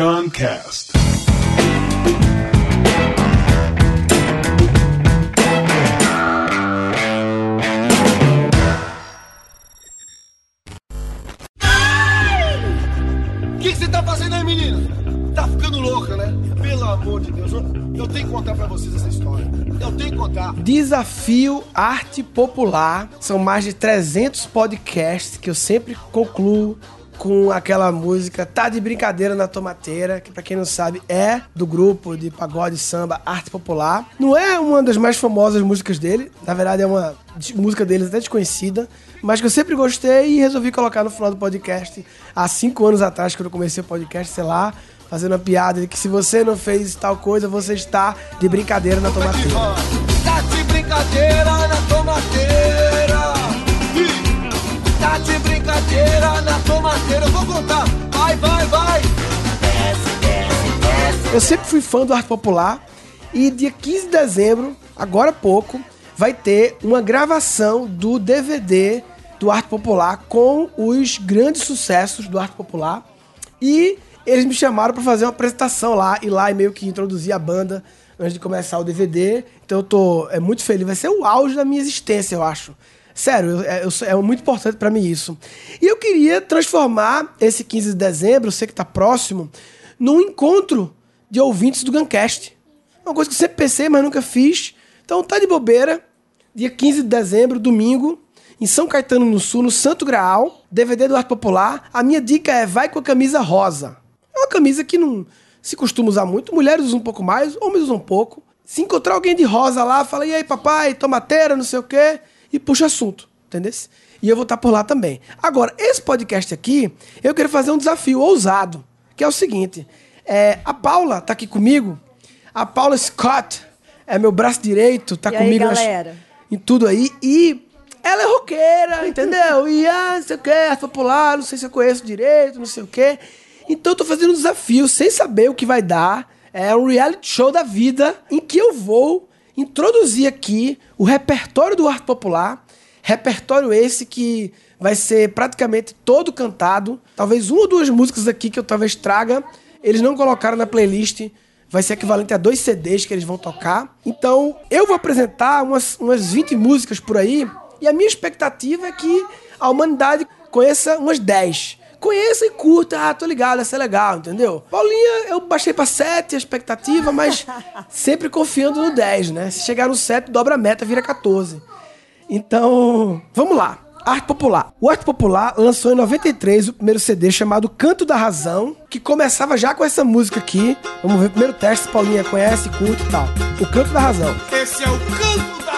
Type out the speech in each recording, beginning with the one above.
Guncast. O que você tá fazendo aí, menina? Tá ficando louca, né? Pelo amor de Deus, eu, eu tenho que contar pra vocês essa história. Eu tenho que contar. Desafio Arte Popular. São mais de 300 podcasts que eu sempre concluo com aquela música Tá de Brincadeira na Tomateira, que pra quem não sabe é do grupo de pagode samba Arte Popular. Não é uma das mais famosas músicas dele, na verdade é uma música deles até desconhecida, mas que eu sempre gostei e resolvi colocar no final do podcast há cinco anos atrás, quando eu comecei o podcast, sei lá, fazendo uma piada de que se você não fez tal coisa, você está de brincadeira na tomateira. Tá de brincadeira na tomateira. Tá de brincadeira na tomateira. Eu vou contar. Vai, vai, vai. Eu sempre fui fã do Arte Popular e dia 15 de dezembro, agora há pouco, vai ter uma gravação do DVD do Arte Popular com os grandes sucessos do Arte Popular. E eles me chamaram para fazer uma apresentação lá e lá e meio que introduzir a banda antes de começar o DVD. Então eu tô é, muito feliz, vai ser o auge da minha existência, eu acho. Sério, é, é muito importante pra mim isso. E eu queria transformar esse 15 de dezembro, eu sei que tá próximo, num encontro de ouvintes do Guncast. Uma coisa que eu sempre pensei, mas nunca fiz. Então tá de bobeira, dia 15 de dezembro, domingo, em São Caetano no Sul, no Santo Graal, DVD do Arte Popular. A minha dica é vai com a camisa rosa. É uma camisa que não se costuma usar muito, mulheres usam um pouco mais, homens usam um pouco. Se encontrar alguém de rosa lá, fala, e aí papai, tomateira, não sei o quê, e puxa assunto, entendeu? E eu vou estar por lá também. Agora, esse podcast aqui, eu quero fazer um desafio ousado, que é o seguinte, é, a Paula tá aqui comigo, a Paula Scott é meu braço direito, tá E aí, comigo nas- em tudo aí. E ela é roqueira, entendeu? E ah, não sei o que, é popular, não sei se eu conheço direito, não sei o que. Então eu tô fazendo um desafio sem saber o que vai dar. É um reality show da vida em que eu vou introduzir aqui o repertório do arte popular. Repertório esse que vai ser praticamente todo cantado. Talvez uma ou duas músicas aqui que eu talvez traga. Eles não colocaram na playlist vai ser equivalente a dois CDs que eles vão tocar. Então, eu vou apresentar umas, umas 20 músicas por aí, e a minha expectativa é que a humanidade conheça umas 10. Conheça e curta, ah, tô ligado, vai ser legal, entendeu? Paulinha, eu baixei pra 7 a expectativa, mas sempre confiando no 10, né? Se chegar no 7, dobra a meta, vira 14. Então, vamos lá. Arte Popular. O Arte Popular lançou em 93 o primeiro CD chamado Canto da Razão, que começava já com essa música aqui. Vamos ver o primeiro teste, se Paulinha conhece, curte e tal. O Canto da Razão. Esse é o canto da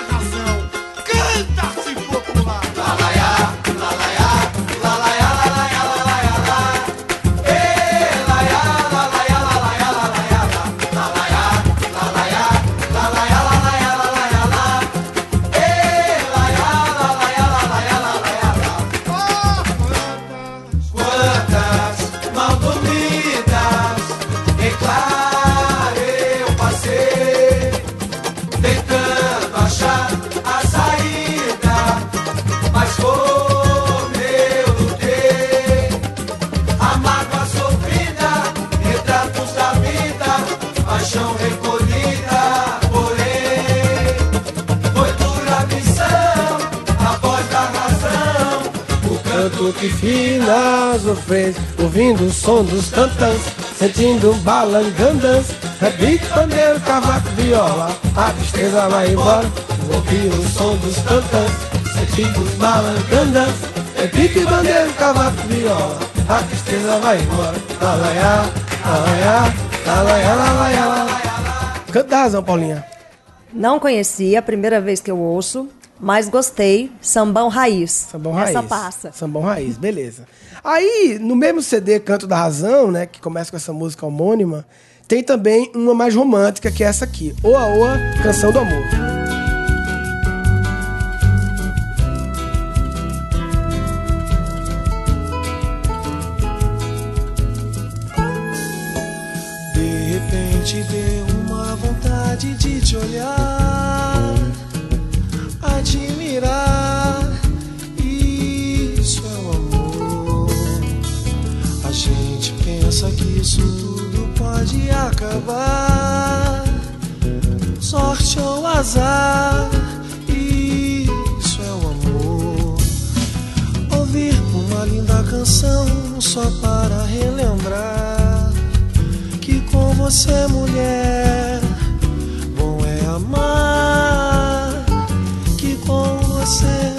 ouvindo o som dos tantãs, sentindo balangandãs, rebique, pandeiro, cavaco, viola, a tristeza vai embora, ouvir o som dos tantãs, sentindo balangandãs, rebique, bandeiro, cavaco, viola, a tristeza vai embora, lalaiá, lalaiá, lalaiá, lalaiá, lalaiá. Canto da razão, Paulinha. Não conhecia, a primeira vez que eu ouço, mas gostei. Sambão raiz. Sambão Raiz. Essa passa. Sambão Raiz, beleza. Aí, no mesmo CD Canto da Razão, né, que começa com essa música homônima, tem também uma mais romântica, que é essa aqui. Oa Oa, Canção do Amor. De repente deu uma vontade de te olhar, acabar. Sorte ou azar, isso é o amor. Ouvir uma linda canção só para relembrar que com você, mulher, bom é amar. Que com você,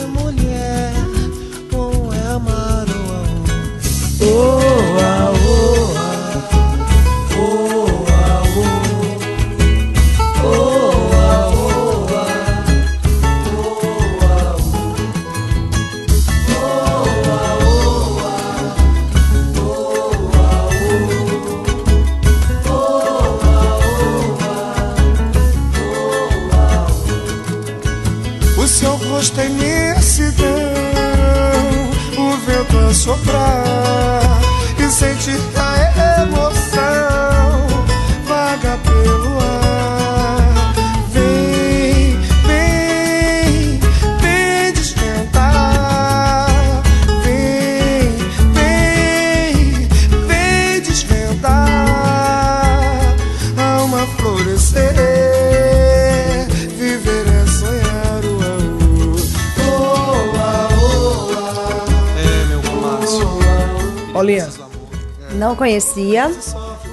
Não conhecia.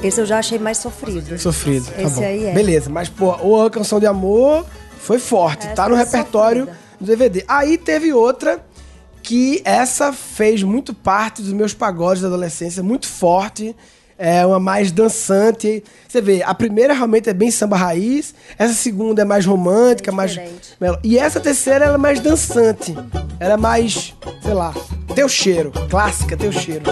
Esse eu já achei mais sofrido. sofrido. Tá Esse bom. aí é. Beleza, mas, pô, o A Canção de Amor foi forte. Essa tá no é repertório sofrida. do DVD. Aí teve outra que essa fez muito parte dos meus pagodes da adolescência, muito forte. É uma mais dançante. Você vê, a primeira realmente é bem samba raiz, essa segunda é mais romântica, Bem mais. E essa terceira ela é mais dançante. Ela é mais, sei lá, teu cheiro. Clássica, teu cheiro.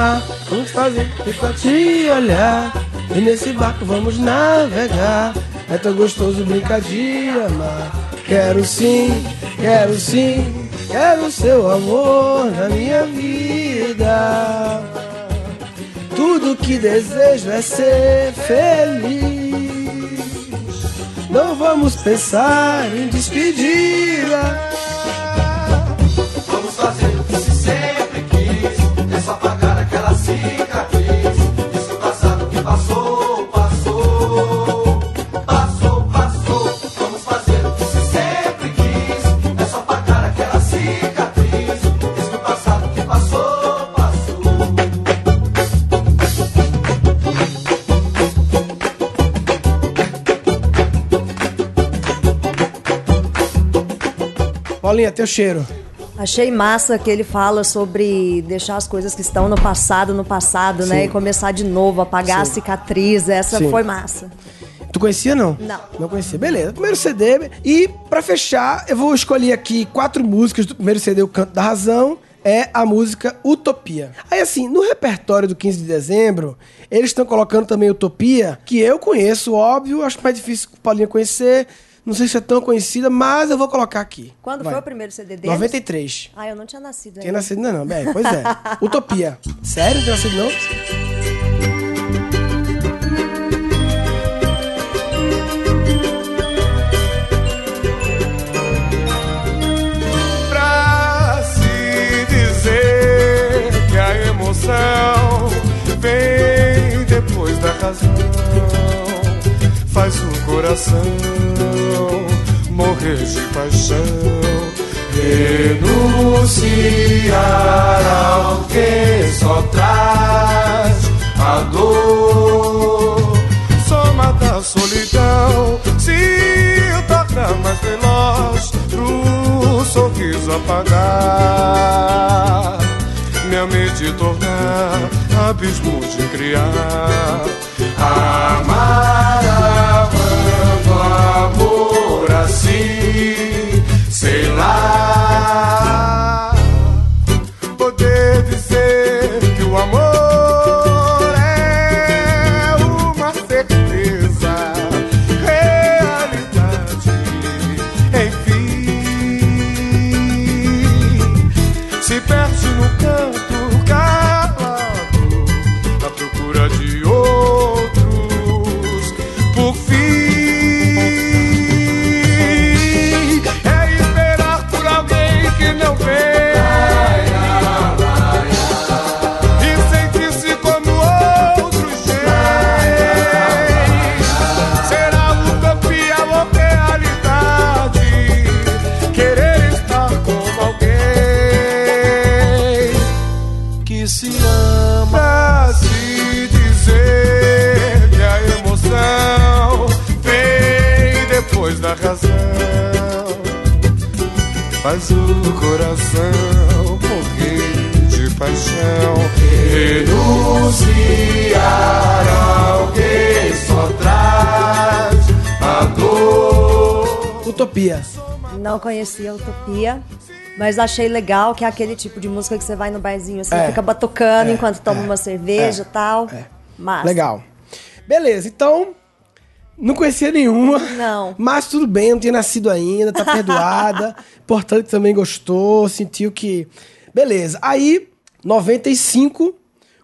Amar, vamos fazer fico a te olhar. E nesse barco vamos navegar. É tão gostoso brincar de amar. Quero sim, quero sim, quero seu amor na minha vida. Tudo que desejo é ser feliz. Não vamos pensar em despedida. Paulinha, teu cheiro. Achei massa que ele fala sobre deixar as coisas que estão no passado no passado, né? Sim. E começar de novo, apagar Sim. a cicatriz. Essa Sim. foi massa. Tu conhecia, não? Não. Não conhecia. Beleza. Primeiro CD. E pra fechar, eu vou escolher aqui quatro músicas do primeiro CD, O Canto da Razão. É a música Utopia. Aí, assim, no repertório do 15 de dezembro, eles estão colocando também Utopia, que eu conheço, óbvio, acho mais difícil o Paulinho conhecer. Não sei se é tão conhecida, mas eu vou colocar aqui. Quando Vai. foi o primeiro CD deles? 93. Ah, eu não tinha nascido ainda. nascido ainda não, bem, pois é. Utopia. Sério? Não tem nascido não? Pra se dizer que a emoção vem depois da razão, faz o coração morrer de paixão. Renunciar ao que só traz a dor. Soma da solidão se torna mais veloz pro sorriso apagar. Minha mente tornar abismo de criar. Amar coração morrer de paixão. Renunciar a alguém só traz a dor. Utopia. Não conhecia a Utopia, mas achei legal que é aquele tipo de música que você vai no barzinho assim, É. fica batucando É, enquanto toma é, uma cerveja e tal. é. Massa. Legal. Beleza, então. Não conhecia nenhuma. Não. Mas tudo bem, não tinha nascido ainda, tá perdoada. Importante também gostou, sentiu que. Beleza. Aí, 95,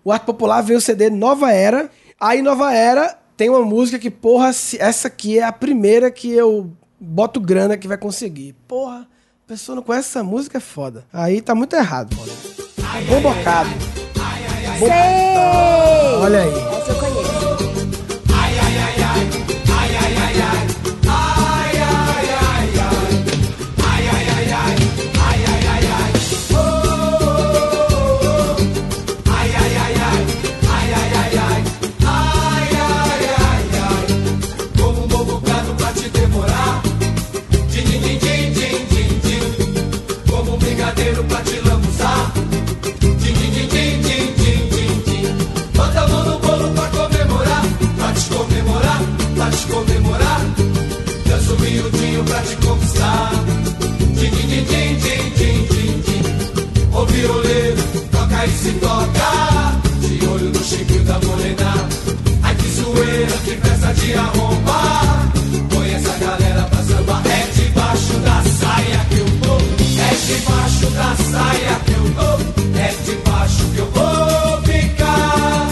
o Arte Popular veio o CD Nova Era. Aí, Nova Era tem uma música que, porra, essa aqui é a primeira que eu boto grana que vai conseguir. Porra, a pessoa não conhece essa música, é foda. Aí tá muito errado, mano. Bom bocado. Sei! Olha aí. Essa eu conheço. Se toca. De olho no chiquinho da morena. Ai que zoeira, que festa de arrombar. Põe essa galera pra samba. É debaixo da saia que eu vou. É debaixo da saia que eu vou. É debaixo que eu vou ficar.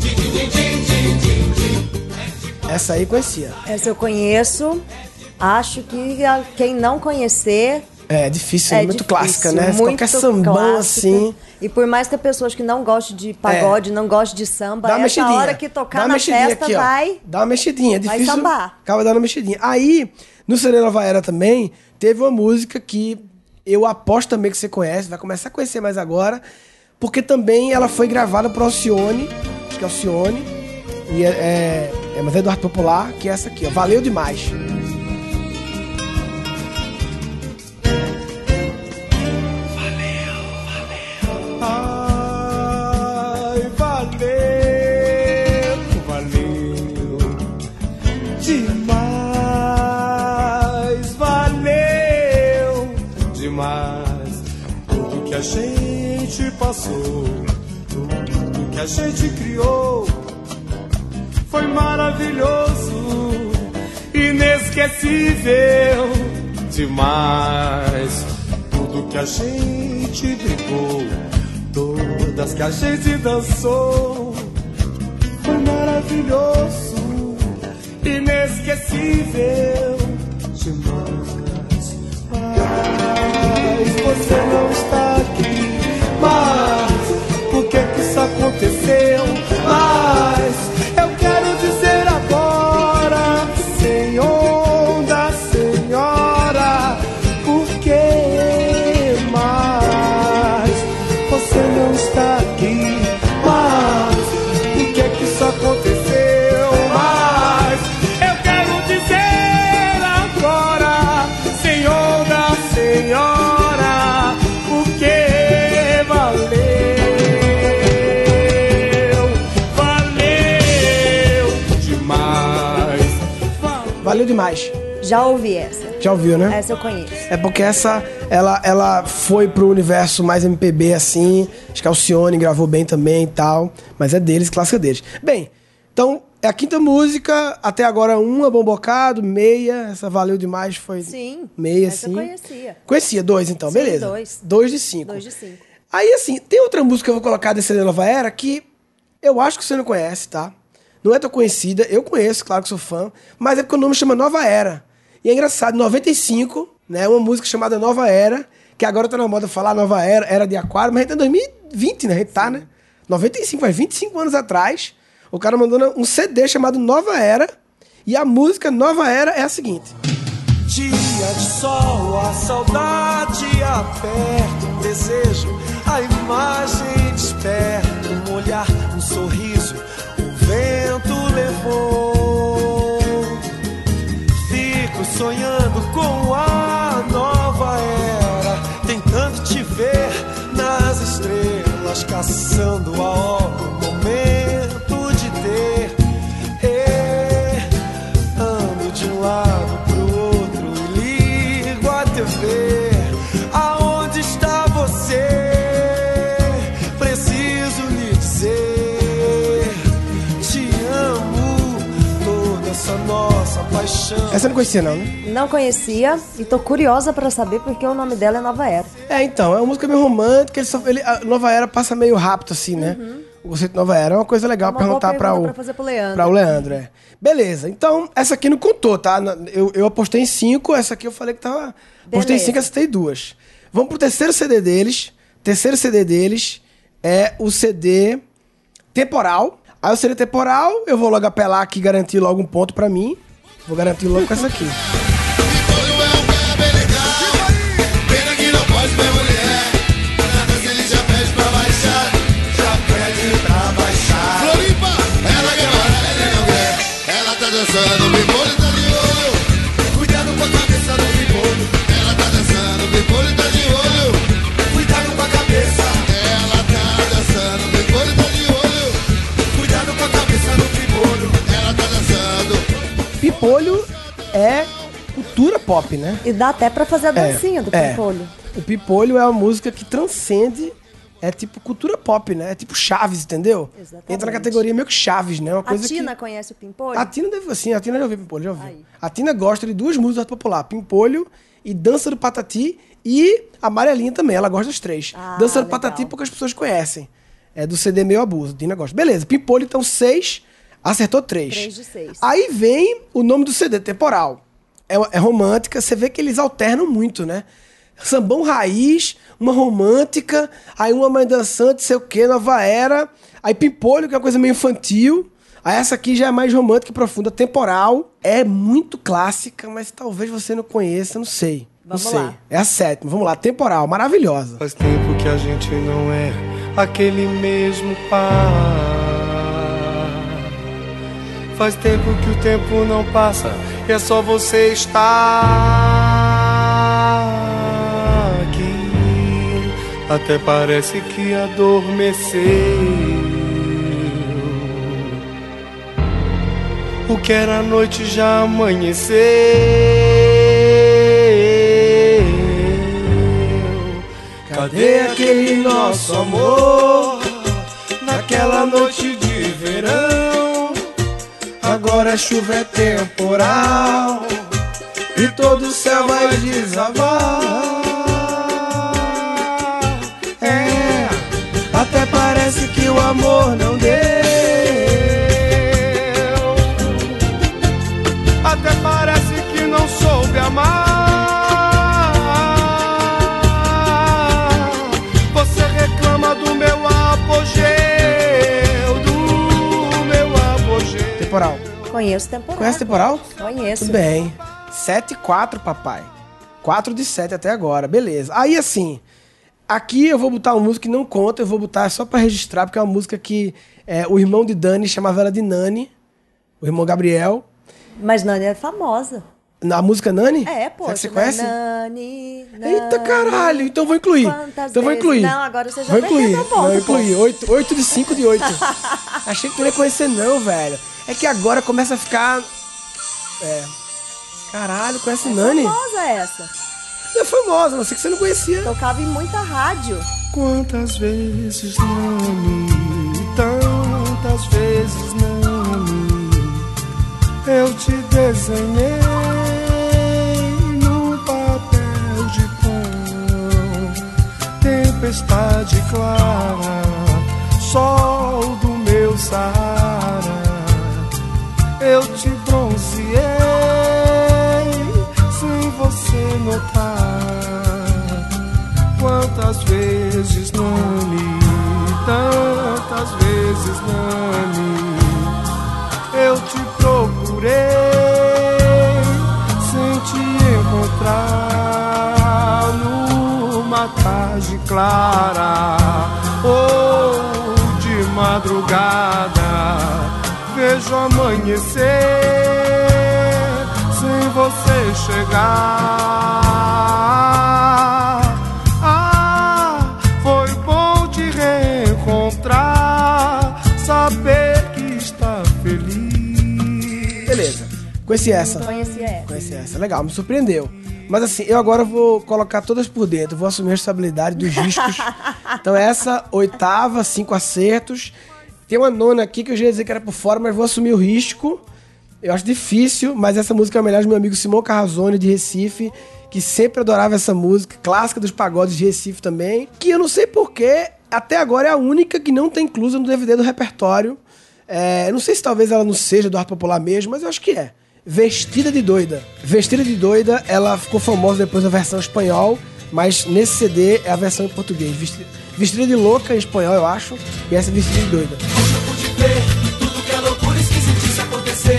Din, din, din, din, din, din, din. Essa aí conhecia. Essa eu conheço. Acho que quem não conhecer. É difícil, é muito difícil, clássica, né? muito Qualquer sambão clássica. assim. E por mais que a pessoas que não gostem de pagode, não gostem de samba, Dá uma essa hora que tocar na festa aqui, vai. Dá uma mexidinha, é vai difícil. sambar. Acaba dando uma mexidinha. Aí, no Nova Era também, teve uma música que eu aposto também que você conhece, vai começar a conhecer mais agora, porque também ela foi gravada pro Alcione, acho que é Alcione, e é, é, é mas é do Arte Popular, que é essa aqui, ó. Valeu demais. Passou, tudo que a gente criou foi maravilhoso, inesquecível demais. Tudo que a gente brigou, todas que a gente dançou, foi maravilhoso, inesquecível demais. Mas você não está aqui, mas por que que isso aconteceu? Mas demais. Já ouvi essa. Já ouviu, né? Essa eu conheço. É porque essa, ela, ela foi pro universo mais MPB assim. Acho que a Alcione gravou bem também e tal. Mas é deles, clássica deles. Bem, então, é a quinta música. Até agora, uma, bom bocado, meia. Essa valeu demais, foi Sim, meia, essa eu sim. conhecia. Conhecia, dois então, Sim, beleza. dois. Dois de cinco. Dois de cinco. Aí, assim, tem outra música que eu vou colocar desse Nova Era que eu acho que você não conhece, tá? Não é tão conhecida, eu conheço, claro que sou fã, mas é porque o nome chama Nova Era. E é engraçado, em 95, né, uma música chamada Nova Era, que agora tá na moda falar Nova Era, Era de Aquário, mas a gente tá em 2020, né? A gente tá, né? 95, faz 25 anos atrás, o cara mandou um CD chamado Nova Era, e a música Nova Era é a seguinte. Dia de sol, a saudade aperta, um desejo, a imagem desperta, um olhar, um sorriso, vento levou. Fico sonhando com a nova era, tentando te ver nas estrelas, caçando a hora. Essa nossa paixão. Essa eu não conhecia, não, né? Não conhecia e tô curiosa pra saber porque o nome dela é Nova Era. É, então, é uma música meio romântica, ele só, ele, a Nova Era passa meio rápido, assim, né? O conceito de Nova Era é uma coisa legal É uma boa perguntar pra pergunta o. pra fazer pro Leandro. Pra o Leandro, é. Beleza, então, essa aqui não contou, tá? Eu, eu apostei em cinco, essa aqui eu falei que tava. Apostei em Beleza. cinco, acertei duas. Vamos pro terceiro CD deles. Terceiro CD deles é o CD Temporal. Aí o CD Temporal, eu vou logo apelar aqui garantir logo um ponto pra mim. Vou garantir logo com essa aqui. Pimpolho é um cara bem legal. Pena que não pode ver mulher. Na dança Pipolho é cultura pop, né? E dá até pra fazer a dancinha do é. Pimpolho. O Pipolho é uma música que transcende. É tipo cultura pop, né? É tipo Chaves, entendeu? Exatamente. Entra na categoria meio que Chaves, né? Uma A coisa Tina que... conhece o Pimpolho? A Tina deve assim, a Tina já ouviu Pimpolho, já ouviu. Aí. A Tina gosta de duas músicas do arte popular, Pimpolho e Dança do Patati e a Amarelinha também, ela gosta das três. Ah, Dança do legal. Patati poucas pessoas conhecem. É do CD Meio Abuso, a Tina gosta. Beleza, Pimpolho então seis, acertou três. Três de seis. Aí vem o nome do CD, Temporal. É, é romântica, você vê que eles alternam muito, né? Sambão raiz, uma romântica, aí uma mãe dançante, sei o que, nova era. Aí Pimpolho, que é uma coisa meio infantil. Aí essa aqui já é mais romântica e profunda, temporal. É muito clássica, mas talvez você não conheça, não sei. Vamos não sei. lá. É a sétima, vamos lá, temporal, maravilhosa. Faz tempo que a gente não é aquele mesmo par. Faz tempo que o tempo não passa e é só você estar aqui. Até parece que adormeceu. O que era noite já amanheceu. Cadê aquele nosso amor? Naquela noite de verão. Agora a chuva é temporal e todo o céu vai desabar. É, até parece que o amor não deu. Conheço temporal. Conhece temporal? Conheço. Tudo bem. 7 e 4, papai. 4 de 7 até agora, beleza. Aí assim, aqui eu vou botar uma música que não conta, eu vou botar só pra registrar, porque é uma música que é, o irmão de Dani chamava ela de Nani, o irmão Gabriel. Mas Nani é famosa. Na música Nani? É, pô. Será que você conhece? Nani, Nani. Eita caralho, então vou incluir. Quantas então vou vezes? incluir. Não, agora você já Vou incluir. ponto, Não, eu incluí. 8, 8 de 5 de 8. Achei que tu não ia conhecer, não, velho. É que agora começa a ficar. É. Caralho, conhece Nani? Famosa essa. Não é famosa, não sei que você não conhecia. Tocava em muita rádio. Quantas vezes me, tantas vezes me, eu te desenhei num papel de pão, tempestade clara, sol eu te bronzeei sem você notar. Quantas vezes Nani, tantas vezes Nani, eu te procurei sem te encontrar numa tarde clara ou de madrugada vejo amanhecer sem você chegar. Ah, foi bom te reencontrar, saber que está feliz. Beleza, conheci essa. Conheci essa. Conheci essa, legal, me surpreendeu. Mas assim, eu agora vou colocar todas por dentro, vou assumir a responsabilidade dos discos. então, essa oitava, cinco acertos. Tem uma nona aqui que eu já ia dizer que era por fora, mas vou assumir o risco. Eu acho difícil, mas essa música é homenagem ao meu amigo Simão Carrazone de Recife, que sempre adorava essa música, clássica dos pagodes de Recife também, que eu não sei porquê, até agora é a única que não tem inclusa no DVD do repertório. É, não sei se talvez ela não seja do arte popular mesmo, mas eu acho que é. Vestida de Doida. Vestida de Doida, ela ficou famosa depois da versão espanhol, mas nesse CD é a versão em português. Vesti- Vestida de Louca em espanhol, eu acho, e essa é Vestida de Doida. Hoje eu pude ver tudo que é loucura esquisitice acontecer.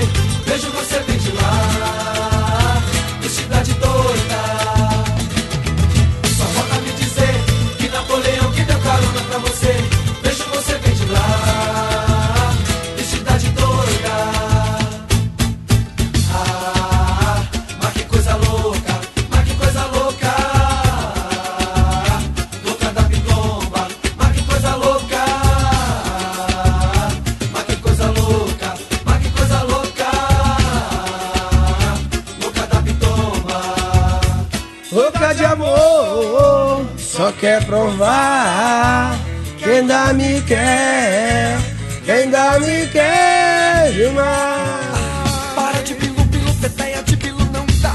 Quer provar. Quem ainda me quer, quem ainda me quer demais. Para de pilu, pilu, teteia de pilu não dá.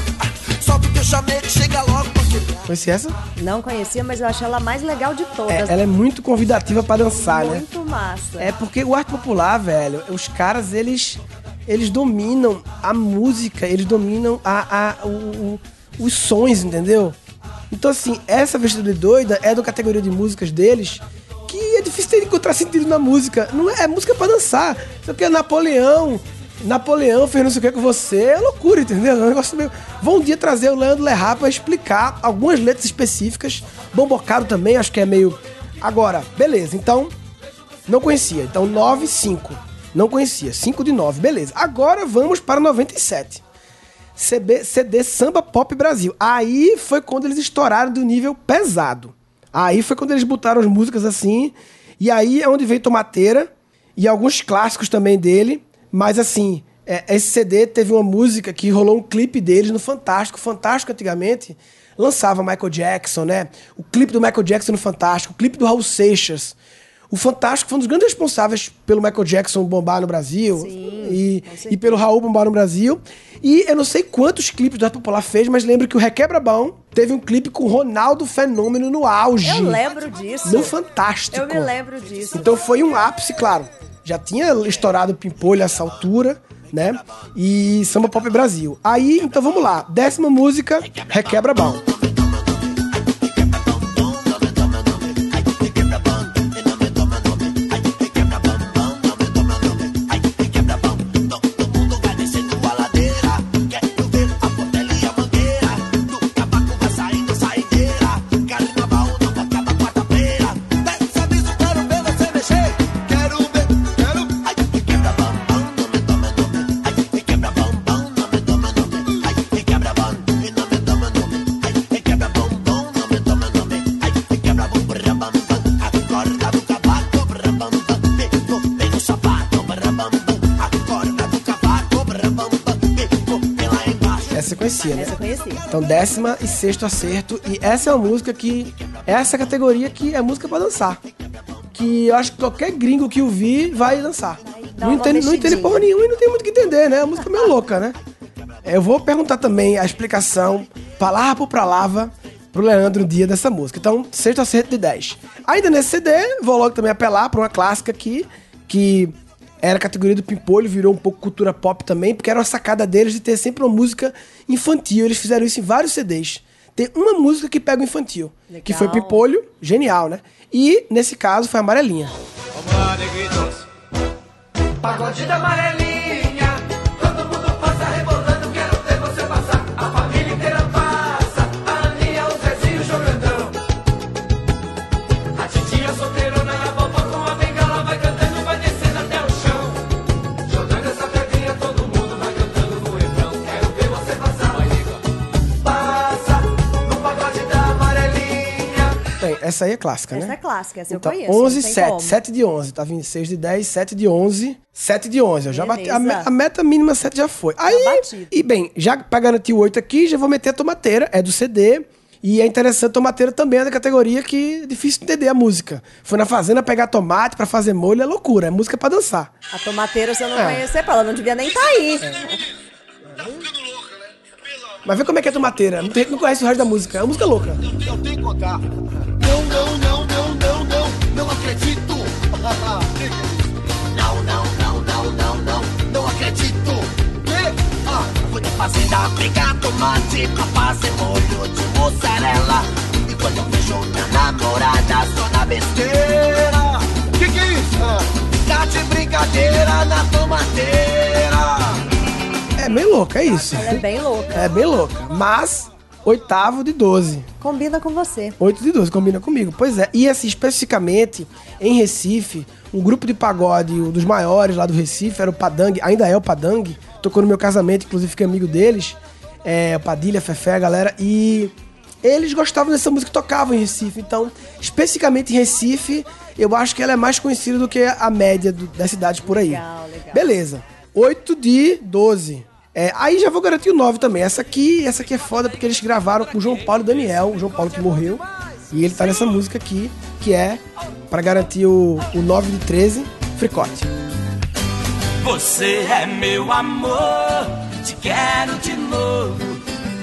Sobe teu chamego, chega logo pra quebrar. Conhece essa? Não conhecia, mas eu achei ela a mais legal de É, todas. ela é muito convidativa pra dançar, né? Muito massa. É porque o arte popular, velho, os caras, eles eles dominam a música, eles dominam a, a- o- o- os sons, entendeu? Então, assim, essa vestida de doida é da categoria de músicas deles que é difícil encontrar sentido na música. Não é, é música pra dançar. Só que é Napoleão. Napoleão fez não sei o que com você. É loucura, entendeu? É um negócio meio... Vão um dia trazer o Leandro Lerrat pra explicar algumas letras específicas. Bombocado também, acho que é meio. Agora, beleza. Então, não conhecia. Então, 9, 5. Não conhecia. 5 de 9. Beleza. Agora vamos para 97. CB, CD Samba Pop Brasil. Aí foi quando eles estouraram do nível pesado. Aí foi quando eles botaram as músicas assim. E aí é onde veio Tomateira. E alguns clássicos também dele. Mas assim, é, esse CD teve uma música que rolou um clipe deles no Fantástico. Fantástico antigamente lançava Michael Jackson, né? O clipe do Michael Jackson no Fantástico. O clipe do Raul Seixas. O Fantástico foi um dos grandes responsáveis pelo Michael Jackson bombar no Brasil Sim, e, e pelo Raul bombar no Brasil. E eu não sei quantos clipes do Arte Popular fez, mas lembro que o Requebra Bom teve um clipe com Ronaldo Fenômeno no auge. Eu lembro disso. No Fantástico. Eu me lembro disso. Então foi um ápice, claro. Já tinha estourado o Pimpolho a essa altura, né? E Samba Pop Brasil. Aí, então vamos lá. Décima música, Requebra Bom. Conhecia, né? Essa eu conhecia. Então, décima e sexto acerto. E essa é uma música que. Essa categoria que é música pra dançar. Que eu acho que qualquer gringo que ouvir vai dançar. dar Não entende, não entende porra nenhuma e não tem muito o que entender, né? A música é meio louca, né? Eu vou perguntar também a explicação, palavra por palavra, pro Leandro um dia dessa música. Então, sexto acerto de 10. Ainda nesse CD, vou logo também apelar pra uma clássica aqui, que era a categoria do Pimpolho, virou um pouco cultura pop também, porque era uma sacada deles de ter sempre uma música infantil. Eles fizeram isso em vários CDs. Tem uma música que pega o infantil, que foi Legal. Pimpolho, genial, né? E, nesse caso, foi Amarelinha. Pagode da amarelinha, essa aí é clássica, Essa né? é clássica, essa Então, eu conheço. 11 não tem 7. como. 7 de 11. Tava em 6 de 10, 7 de 11. 7 de 11. Eu já bati. A, Beleza. a meta mínima 7 já foi. Aí, batido. e bem, já pra garantir o 8 aqui, já vou meter a tomateira. É do CD. E é interessante, tomateira também é da categoria que é difícil entender a música. Foi na fazenda pegar tomate pra fazer molho, é loucura. É música pra dançar. A tomateira, se eu não É. conhecer, ela não devia nem estar aí. Mas vê como é que é tomateira. Não conhece o resto da música. É uma música louca. Eu tenho que contar. Não, não, não, não, não, não, não acredito. Não, não, não, não, não, não, não acredito. Ah, pegar tomate fazer molho de mussarela. E quando eu vejo minha namorada só na besteira. que que é isso? Ah, Tá de brincadeira na tomateira. É meio louca, é isso. Ela é bem louca. É bem louca. Mas, oitavo de 12. Combina com você. 8 de 12, combina comigo. Pois é. E assim, especificamente, em Recife, um grupo de pagode, um dos maiores lá do Recife, era o Padang, ainda é o Padang. Tocou no meu casamento, inclusive fiquei amigo deles. É, o Padilha, Fefé, a galera. E eles gostavam dessa música que tocavam em Recife. Então, especificamente em Recife, eu acho que ela é mais conhecida do que a média do- das cidades por aí. Legal, legal. Beleza. 8 de 12. É, aí já vou garantir o 9 também. Essa aqui, essa aqui é foda porque eles gravaram com o João Paulo e Daniel, o João Paulo que morreu. E ele tá nessa música aqui, que é pra garantir o, o 9 de 13, Fricote. Você é meu amor, te quero de novo.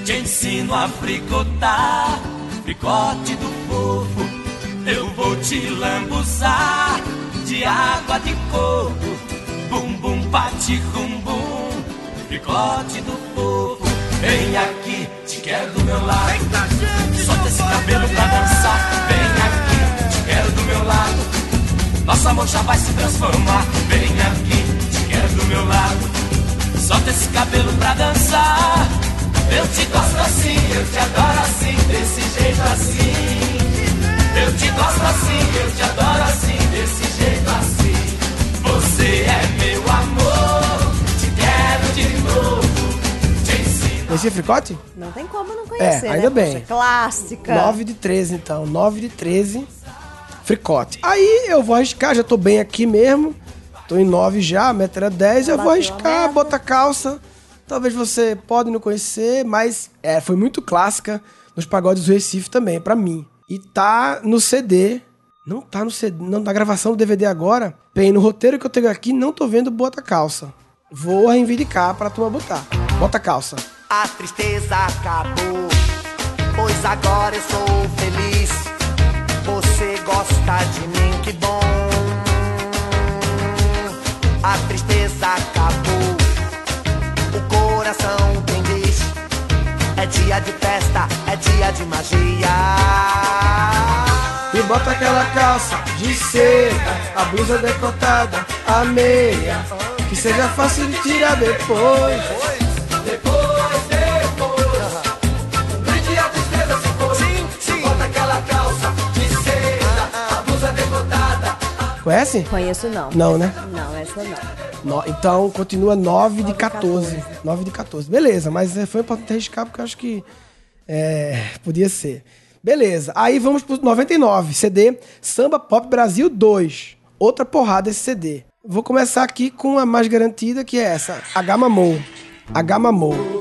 Te ensino a fricotar, fricote do povo. Eu vou te lambuzar de água de coco. Bum bum pati fricote do povo. Vem aqui, te quero do meu lado. Solta esse cabelo pra dançar. Vem aqui, te quero do meu lado. Nosso amor já vai se transformar. Vem aqui, te quero do meu lado. Solta esse cabelo pra dançar. Eu te gosto assim, eu te adoro assim, desse jeito assim. Eu te gosto assim, eu te adoro assim, desse jeito assim. Você é meu amor, É Fricote? Não tem como não conhecer, É, ainda né? bem. Poxa, clássica. 9 de 13, então. 9 de 13, Fricote. Aí eu vou arriscar, já tô bem aqui mesmo. Tô em 9 já, a meta era 10. Eu vou arriscar, bota calça. Talvez você pode não conhecer, mas é, foi muito clássica nos pagodes do Recife também, pra mim. E tá no CD. Não tá no CD, não na gravação do DVD agora. Bem, no roteiro que eu tenho aqui, não tô vendo bota calça. Vou reivindicar pra turma botar. Bota calça. A tristeza acabou, pois agora eu sou feliz. Você gosta de mim, que bom. A tristeza acabou, o coração tem diz. É dia de festa, é dia de magia. E bota aquela calça de seda, a blusa decotada, a meia, que seja fácil de tirar depois. Conhece? Conheço não. Não, né? Não, essa não. No- então continua 9 de de 14. 14. 9 de 14. Beleza, mas é, foi importante arriscar porque eu acho que é, podia ser. Beleza, aí vamos pro 99, CD Samba Pop Brasil 2. Outra porrada esse CD. Vou começar aqui com a mais garantida, que é essa, H Mamou. H Mamou.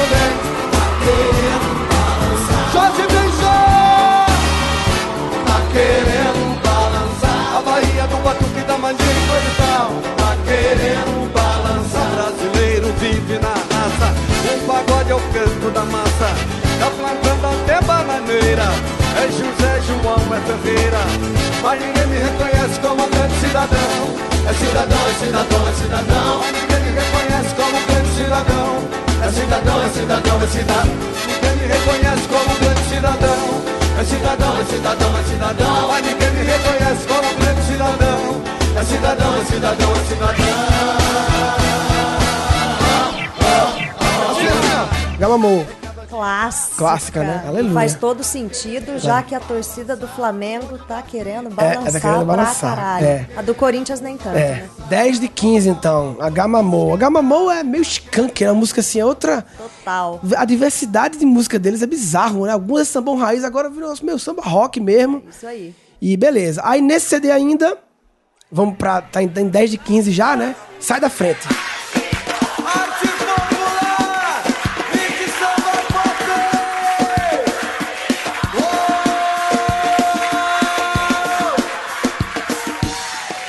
Também. Tá. Jorge Benjô! Tá querendo balançar. A Bahia do Batuque da Mandinga e coisa e tal. Tá querendo balançar. Brasileiro vive na raça. O pagode é o canto da massa. Tá plantando até bananeira. É José João, é Ferreira. Mas ninguém me reconhece como grande cidadão. É cidadão, é cidadão, é cidadão. Ninguém me reconhece como grande cidadão. É cidadão, é cidadão, é cidadão. Ninguém me reconhece como grande cidadão. É cidadão, é cidadão, é cidadão. Mas ninguém me reconhece como grande cidadão. É cidadão, é cidadão, é cidadão. Ó. Gamamou. Clássica. Clássica, né? Aleluia. Faz todo sentido, já que a torcida do Flamengo tá querendo balançar, tá querendo balançar, pra caralho. é. A do Corinthians nem tanto, É, né? 10 de 15 então. A Gamamou. A Gamamou é meio skunk, é uma música assim, é outra. Total. A diversidade de música deles é bizarro, né? Algumas é sambão raiz, agora virou meu samba rock mesmo. Isso aí. E beleza. Aí nesse CD ainda, vamos pra. Tá em, tá em 10 de 15 já, né? Sai da frente.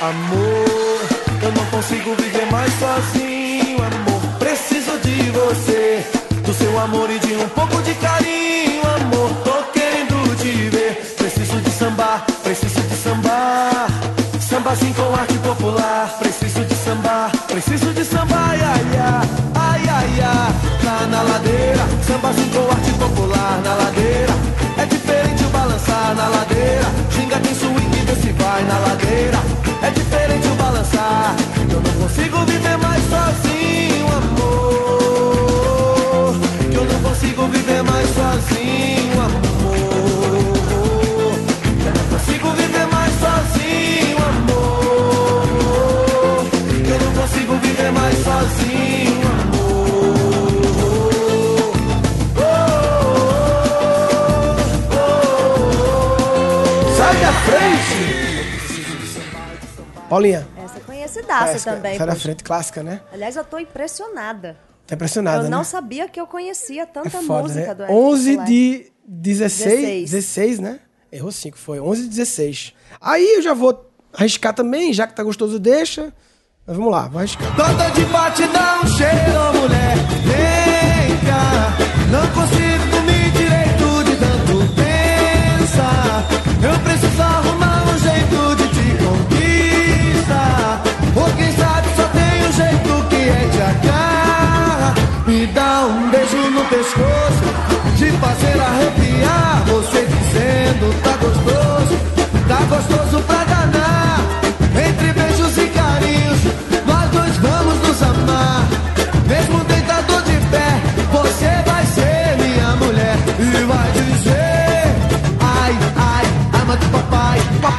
Amor, eu não consigo viver mais sozinho, amor. Preciso de você, do seu amor e de um pouco de carinho, amor. Tô querendo te ver. Preciso de sambar, preciso de sambar. Samba assim com arte popular. Preciso frente! Paulinha. Essa é conhecidaça clássica, também. Sai da frente, clássica, né? Aliás, eu tô impressionada. Tá impressionada, eu não né? sabia que eu conhecia É tanta foda, música né? do Arte 11 Popular. de 16, 16. 16, né? Errou 5, foi 11 de 16. Aí eu já vou arriscar também, já que tá gostoso, deixa. Mas vamos lá, vou arriscar. Toda de um cheiro, mulher. Vem cá, não consigo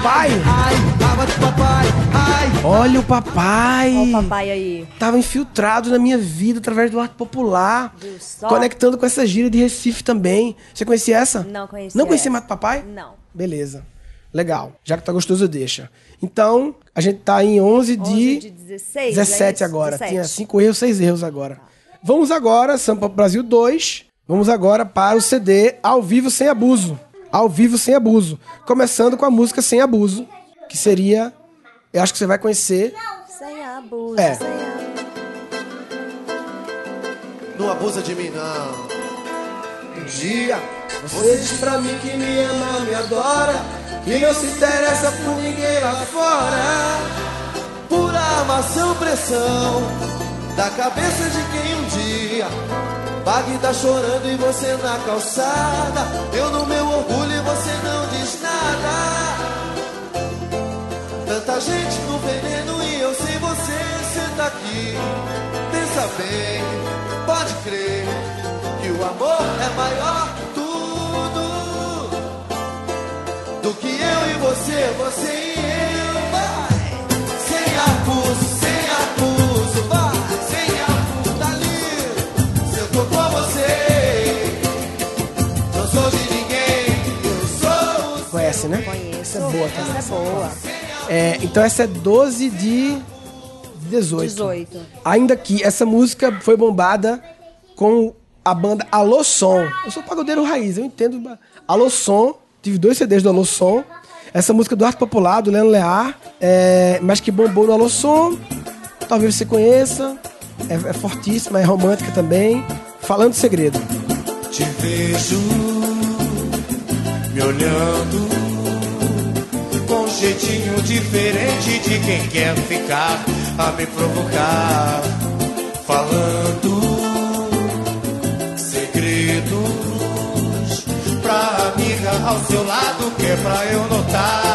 papai, Papai! ai, ama do papai, ai. Olha o papai! Ó o papai aí. Tava infiltrado na minha vida através do arte popular. Conectando com essa gíria de Recife também. Você conhecia essa? Não conhecia Não conhecia. Mato Papai? Não. Beleza. Legal. Já que tá gostoso, deixa. Então, a gente tá em 11 de, 11 de 16, 17 é agora. 17. Tinha 5 erros, 6 erros agora. Vamos agora, Sampa Brasil 2. Vamos agora para o CD Ao Vivo Sem Abuso. Ao Vivo Sem Abuso. Começando com a música Sem Abuso, que seria... Eu acho que você vai conhecer. Sem abuso, É. sem abuso. Não abusa de mim, não. Um dia você diz pra mim que me ama, me adora E não se interessa por ninguém lá fora Pura amação, pressão Da cabeça de quem um dia Pague tá chorando e você na calçada. Eu no meu orgulho e você não diz nada. Tanta gente no veneno e eu sem você senta aqui. Pensa bem, pode crer Que o amor é maior que tudo. Do que eu e você, você e eu. Vai, sem abuso, sem Conhece, né? Conheço. Essa é boa também. Essa é boa. É, então essa é 12 de 18. 18. Ainda que essa música foi bombada com a banda Alô Som. Eu sou pagodeiro raiz, eu entendo. Alô Som, tive dois CDs do Alô Som. Essa música do Arte Popular, do Leandro Lear, é, mas que bombou no Alô Som. Talvez você conheça. É, é fortíssima, é romântica também. Falando segredo. Te vejo me olhando com um jeitinho diferente de quem quer ficar a me provocar. Falando segredos pra amiga ao seu lado, que é pra eu notar.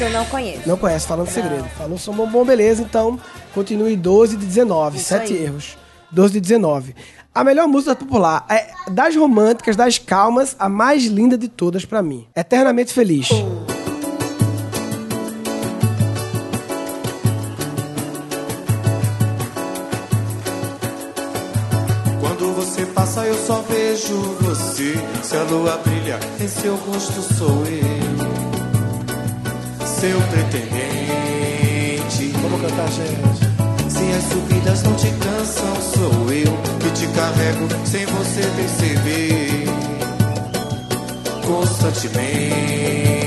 Eu não conheço. Não conhece, falando segredo. Falou som bom, bom, beleza, então continue 12 de 19. Isso sete aí. erros. 12 de 19. A melhor música popular é das românticas, das calmas, a mais linda de todas pra mim. Eternamente feliz. Quando você passa, eu só vejo você. Se a lua brilha, em seu rosto sou eu. Seu pretendente. Vamos cantar, gente. Se as subidas não te cansam, sou eu que te carrego sem você perceber. Constantemente.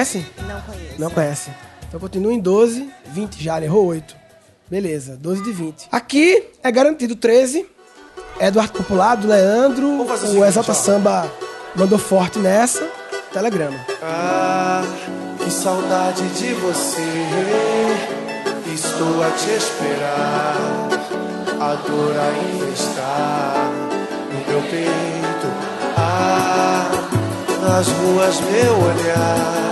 Conhece? Não conheço. Não conhece. Então continua em 12, 20 já, errou 8. Beleza, 12 de 20. Aqui é garantido 13. É do Arte Popular, do Leandro. O seguinte, Exalta ó. Samba mandou forte nessa. Telegrama. Ah, que saudade de você. Estou a te esperar. A dor ainda está no meu peito. Ah, nas ruas meu olhar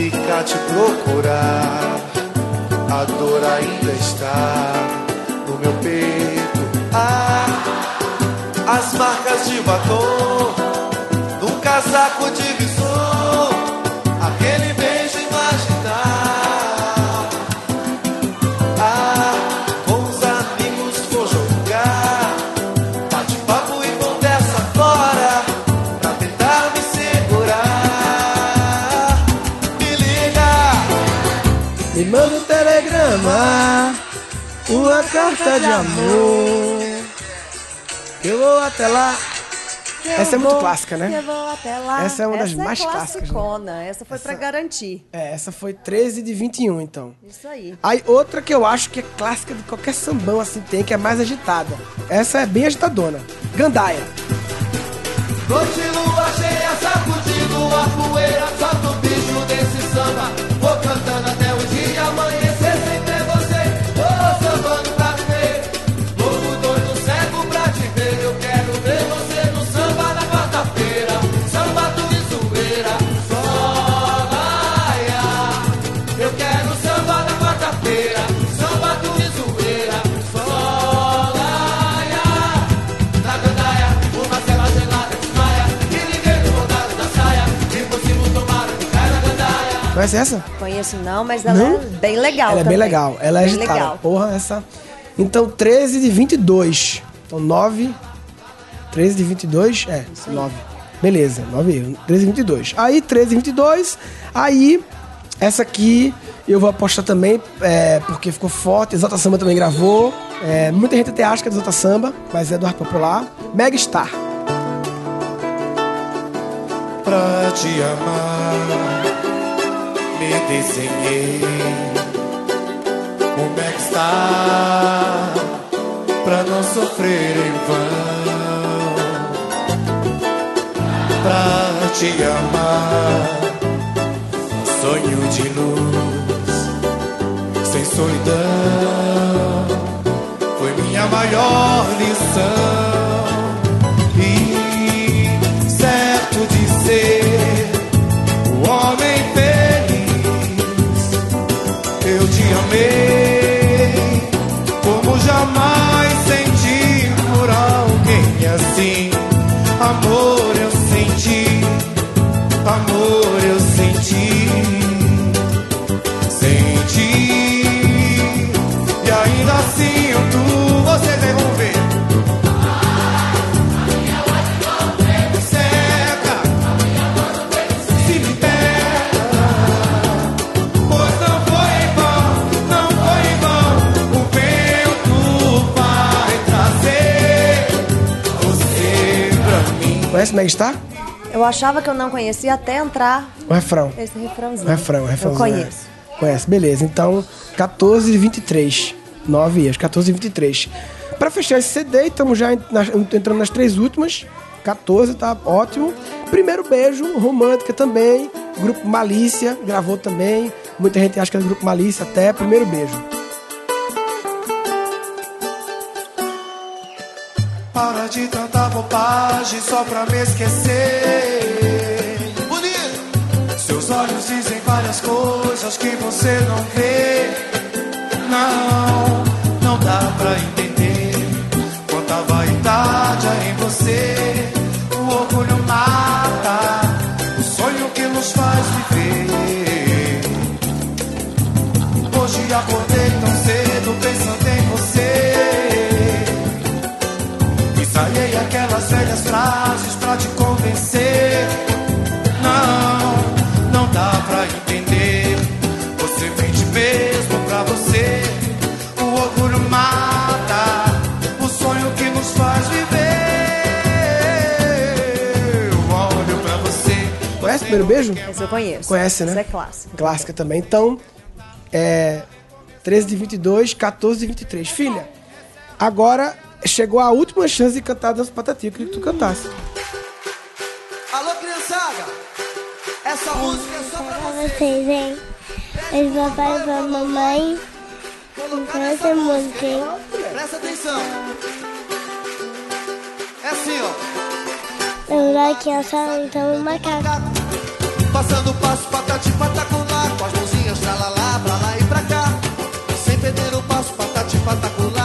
fica te procurar. A dor ainda está no meu peito. Ah, as marcas de batom num casaco de visor, telegrama, uma carta de amor. Eu vou até lá. Essa é muito clássica, né? Eu vou até lá. Essa é uma das Essa mais clássicas, né? Essa foi pra garantir. É, essa foi 13 de 21, então. Isso aí. Aí outra que eu acho que é clássica de qualquer sambão assim tem, que é mais agitada. Essa é bem agitadona. Gandaia. Noite lua cheia, sacudindo a poeira, solta Conhece essa? Conheço não, mas ela Não? é bem legal Ela é bem também. legal. Ela é bem agitada. legal. Porra, essa. Então 13 de 22. Então 9. 13 de 22? É, 9. Beleza, 9 erros. 13 de 22. Aí 13 de 22. Aí essa aqui eu vou apostar também, é, porque ficou forte. Exalta Samba também gravou. É, muita gente até acha que é do Exalta Samba, mas é do Arte Popular. Mega Star. pra te amar. Me desenhei. Como é que está? Pra não sofrer em vão. Pra te amar, sonho de luz, sem solidão, foi minha maior lição. Conhece Megastar? Eu achava que eu não conhecia até entrar O refrão. esse refrãozinho. Refrão, refrão. Eu conheço. Conhece, beleza. Então, 14 e 23. 9 anos, 14 e 23. Pra fechar esse CD, estamos já entrando nas três últimas. 14, tá ótimo. Primeiro beijo, romântica também. Grupo Malícia, gravou também. Muita gente acha que é do Grupo Malícia até. Primeiro beijo. Para de tanta bobagem só pra me esquecer. Bonito! Seus olhos dizem várias coisas que você não vê. Não, Não, não dá pra entender. Você mente mesmo pra você. O orgulho mata o sonho que nos faz viver. Eu olho pra você. Conhece o primeiro beijo? Esse eu conheço. Conhece, né? Esse é clássico. Clássica também. Então, é 13 de 22, 14 de 23. Filha, agora chegou a última chance de cantar Dança Patati. Eu queria que tu cantasse. Essa música é só pra Pra vocês, hein? Esse papai e a mamãe conhecem música, hein? Presta atenção! É assim, ó. Lembrar que essa então um macaco. Passando o passo, patati, patacular Com as mãozinhas pra lá, lá, pra lá e pra cá Sem perder o passo, patati, patacular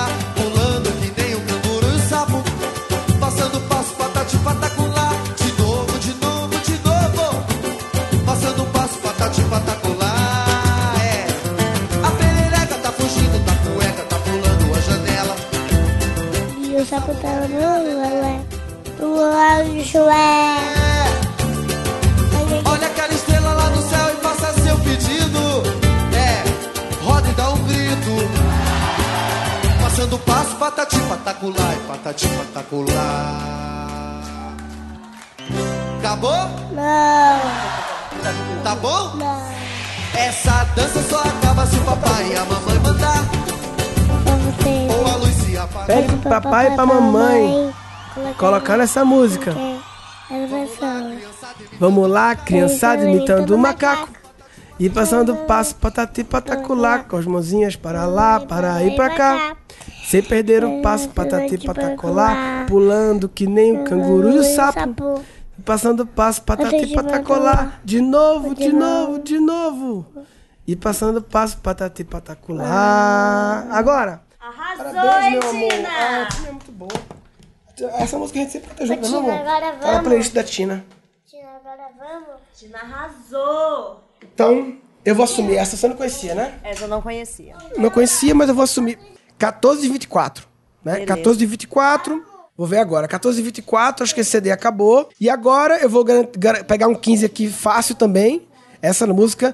O chué. É Olha aquela estrela lá no céu e faça seu pedido. É, roda e dá um grito. Passando o passo, patati, patacular, e patati, patacular. Acabou? Não, Tá bom? não. Essa dança só acaba se o papai e a mamãe mandar. Ou a luz se apagar. Pede pro papai e pra mamãe colocando essa música. Vamos lá, criançada imitando o macaco. E passando o passo patati patacular, com as mãozinhas para lá, para aí pra cá. Sem perder o passo patati patacolar, pulando que nem o canguru e o sapo. Passando o passo patati patacolar, de novo, de novo, de novo. E passando o passo patati patacolar. Agora. Parabéns, meu amor. Ah, Tina é muito bom. Essa música a gente sempre canta junto, né, meu amor? Tina, agora Tá na vamos. playlist da Tina. Tina, agora vamos? Tina arrasou. Então, eu vou assumir essa, você não conhecia, né? Essa eu não conhecia. Não conhecia, mas eu vou assumir 14 de 24, né? Beleza. 14 de 24. Vou ver agora. 14 de 24, acho que esse CD acabou. E agora eu vou pegar um 15 aqui fácil também. Essa música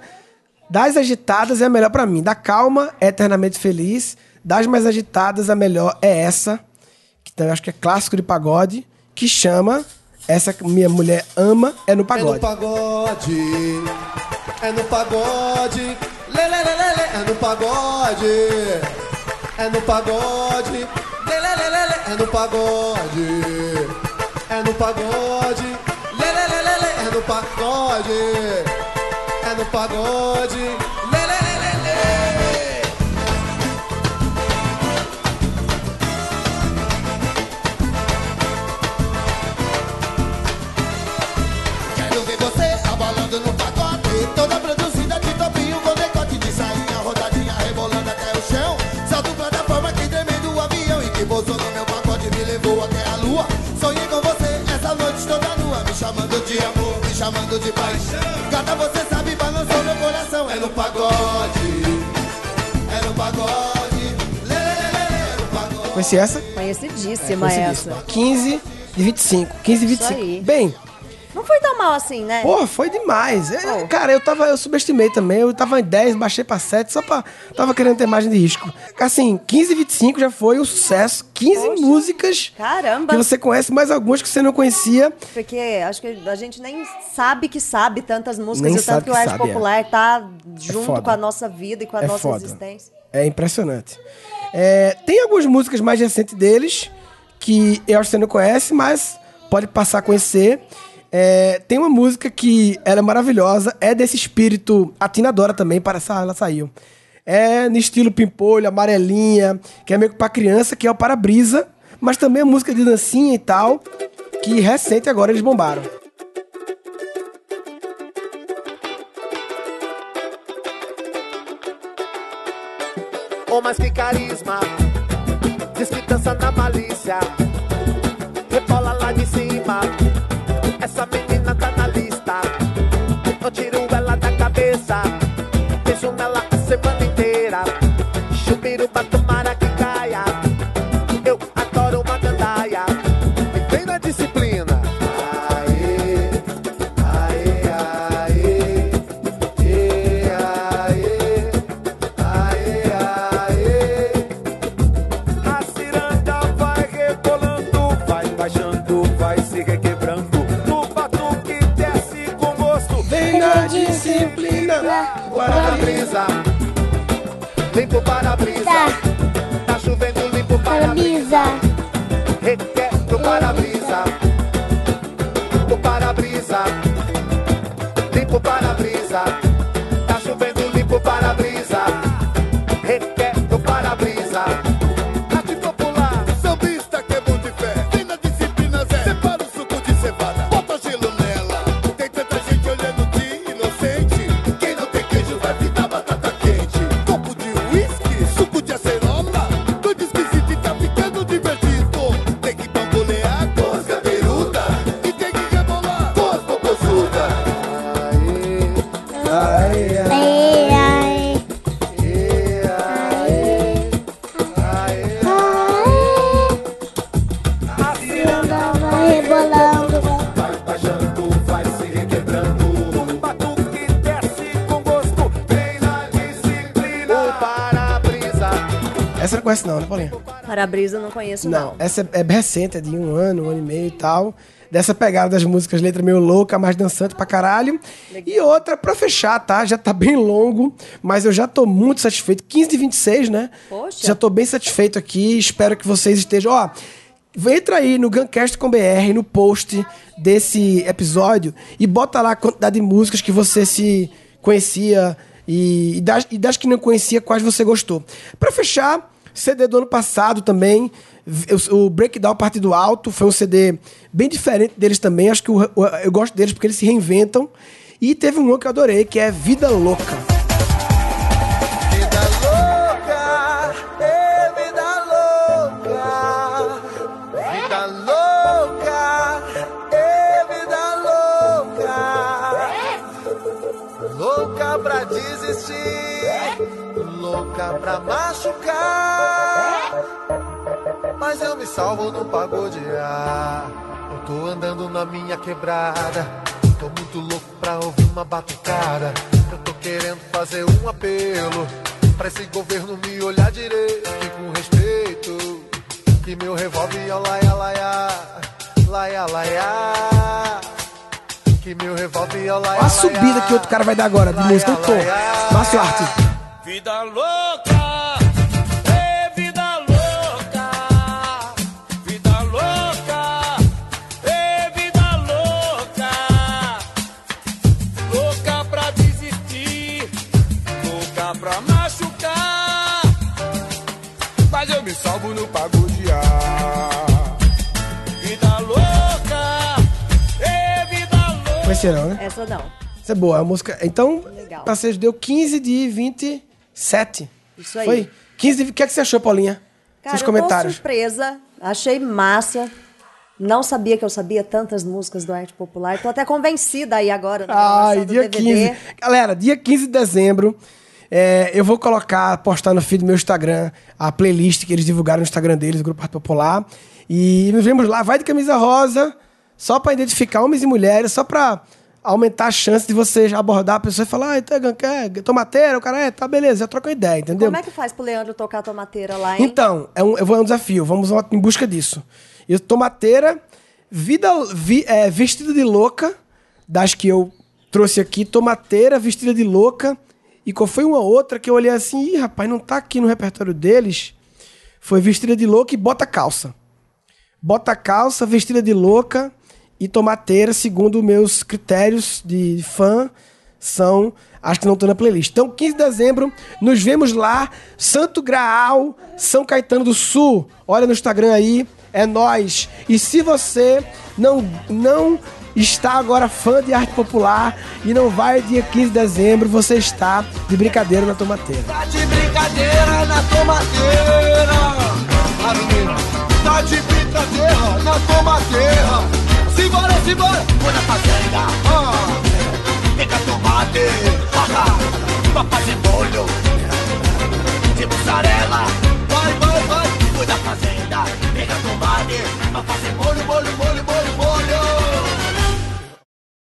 das agitadas é a melhor pra mim. Da calma é eternamente feliz. Das mais agitadas a melhor é essa, que também acho que é clássico de pagode, que chama essa minha mulher ama é no É no pagode. pagode, é no pagode, lê, lê, lê, lê, é no pagode, é no pagode, lê, lê, lê, lê, lê, é no pagode, é no pagode, lê, lê, lê, lê, lê, é no pagode, é no pagode, de paixão Gata você sabe, balançou meu coração É no pagode, é no pagode Lê, lê, lê, é no pagode Conhecidíssima Conhece essa? essa. 15 de 25. 15 de Isso 25. aí. Bem, Não foi tão mal assim, né? Porra, foi demais. É. Cara, eu tava, eu subestimei também. Eu tava em 10, baixei pra 7, só pra. Tava querendo ter margem de risco. Assim, 15 e 25 já foi um sucesso. 15 Poxa. músicas. Caramba. Que você conhece, mais algumas que você não conhecia. Porque acho que a gente nem sabe que sabe tantas músicas Nem e o tanto que o arte é. popular tá junto foda. com a nossa vida e com a É nossa foda. existência. É impressionante. É, tem algumas músicas mais recentes deles que eu acho que você não conhece, mas pode passar a conhecer. É, tem uma música que ela é maravilhosa, é desse espírito. A Tina adora também, para essa ela saiu. É no estilo pimpolho, amarelinha, que é meio que pra criança, que é o Para-Brisa, mas também é música de dancinha e tal, que recente agora eles bombaram. Oh, mas que carisma Diz dança na malícia Rebola lá de cima cabeça Beijo nela a semana inteira. Chubiruba tomara Para-brisa Para-brisa eu não conheço, Não, não. essa é, é recente, é de um ano, um ano e meio e tal. Dessa pegada das músicas, letra meio louca, mais dançante pra caralho. E outra, pra fechar, tá? Já tá bem longo, mas eu já tô muito satisfeito. 15 de 26, né? Poxa. Já tô bem satisfeito aqui. Espero que vocês estejam. Ó, entra aí no Guncast com BR, no post desse episódio, e bota lá a quantidade de músicas que você se conhecia e, e das, e das que não conhecia, quais você gostou. Pra fechar, CD do ano passado também. O, Breakdown Partido Alto foi um CD bem diferente deles também. Acho que eu gosto deles porque eles se reinventam. E teve um que eu adorei, que é Vida Louca. Vida louca, é vida louca. Vida louca, é vida louca. Louca pra desistir, louca pra machucar. Mas eu me salvo no pagodear. Eu tô andando na minha quebrada. Tô muito louco pra ouvir uma batucada. Eu tô querendo fazer um apelo pra esse governo me olhar direito e com respeito. Que meu revólver é o laia laia, laia laia. Que meu revólver é o laia Olha a subida que outro cara vai dar agora de música. Eu tô. Márcio Arte. Vida louca, Conhecia não, né? Essa não. Essa é boa, a música. Então, Legal. pra vocês deu 15 de 27. Isso aí. Foi? 15 de... O que, é que você achou, Paulinha? Cara, Seus eu comentários. surpresa, achei massa. Não sabia que eu sabia tantas músicas do arte popular. Tô até convencida aí agora do dia DVD. 15. Galera, dia 15 de dezembro, é, eu vou colocar, postar no feed do meu Instagram, a playlist que eles divulgaram no Instagram deles, o Grupo Arte Popular. E nos vemos lá. Vai de camisa rosa, só pra identificar homens e mulheres, só pra aumentar a chance de você abordar a pessoa e falar, ah, Tegan, quer tomateira? O cara, é, tá, beleza, já troca uma ideia, entendeu? Como é que faz pro Leandro tocar tomateira lá, hein? Então, é um, eu vou é um desafio, vamos em busca disso. Eu tomateira, vida, vi- é, vestida de louca, das que eu trouxe aqui, tomateira, vestida de louca, e qual foi uma outra que eu olhei assim, ih, rapaz, não tá aqui no repertório deles, foi vestida de louca e bota calça. Bota calça, vestida de louca e tomateira, segundo meus critérios de fã, são as que não estão na playlist. Então, 15 de dezembro, nos vemos lá, Santo Graal, São Caetano do Sul. Olha no Instagram aí, é nós. E se você não não está agora fã de arte popular e não vai dia 15 de dezembro, você está de brincadeira na tomateira. Tá de brincadeira na tomateira. Tá de brincadeira na tomateira. Simbora, simbora. Vou na fazenda. Ah. Pega tomate. Ah, pra fazer molho. De mussarela. Vai, vai, vai. Vou na fazenda. Pega tomate. Pra fazer molho, molho, molho.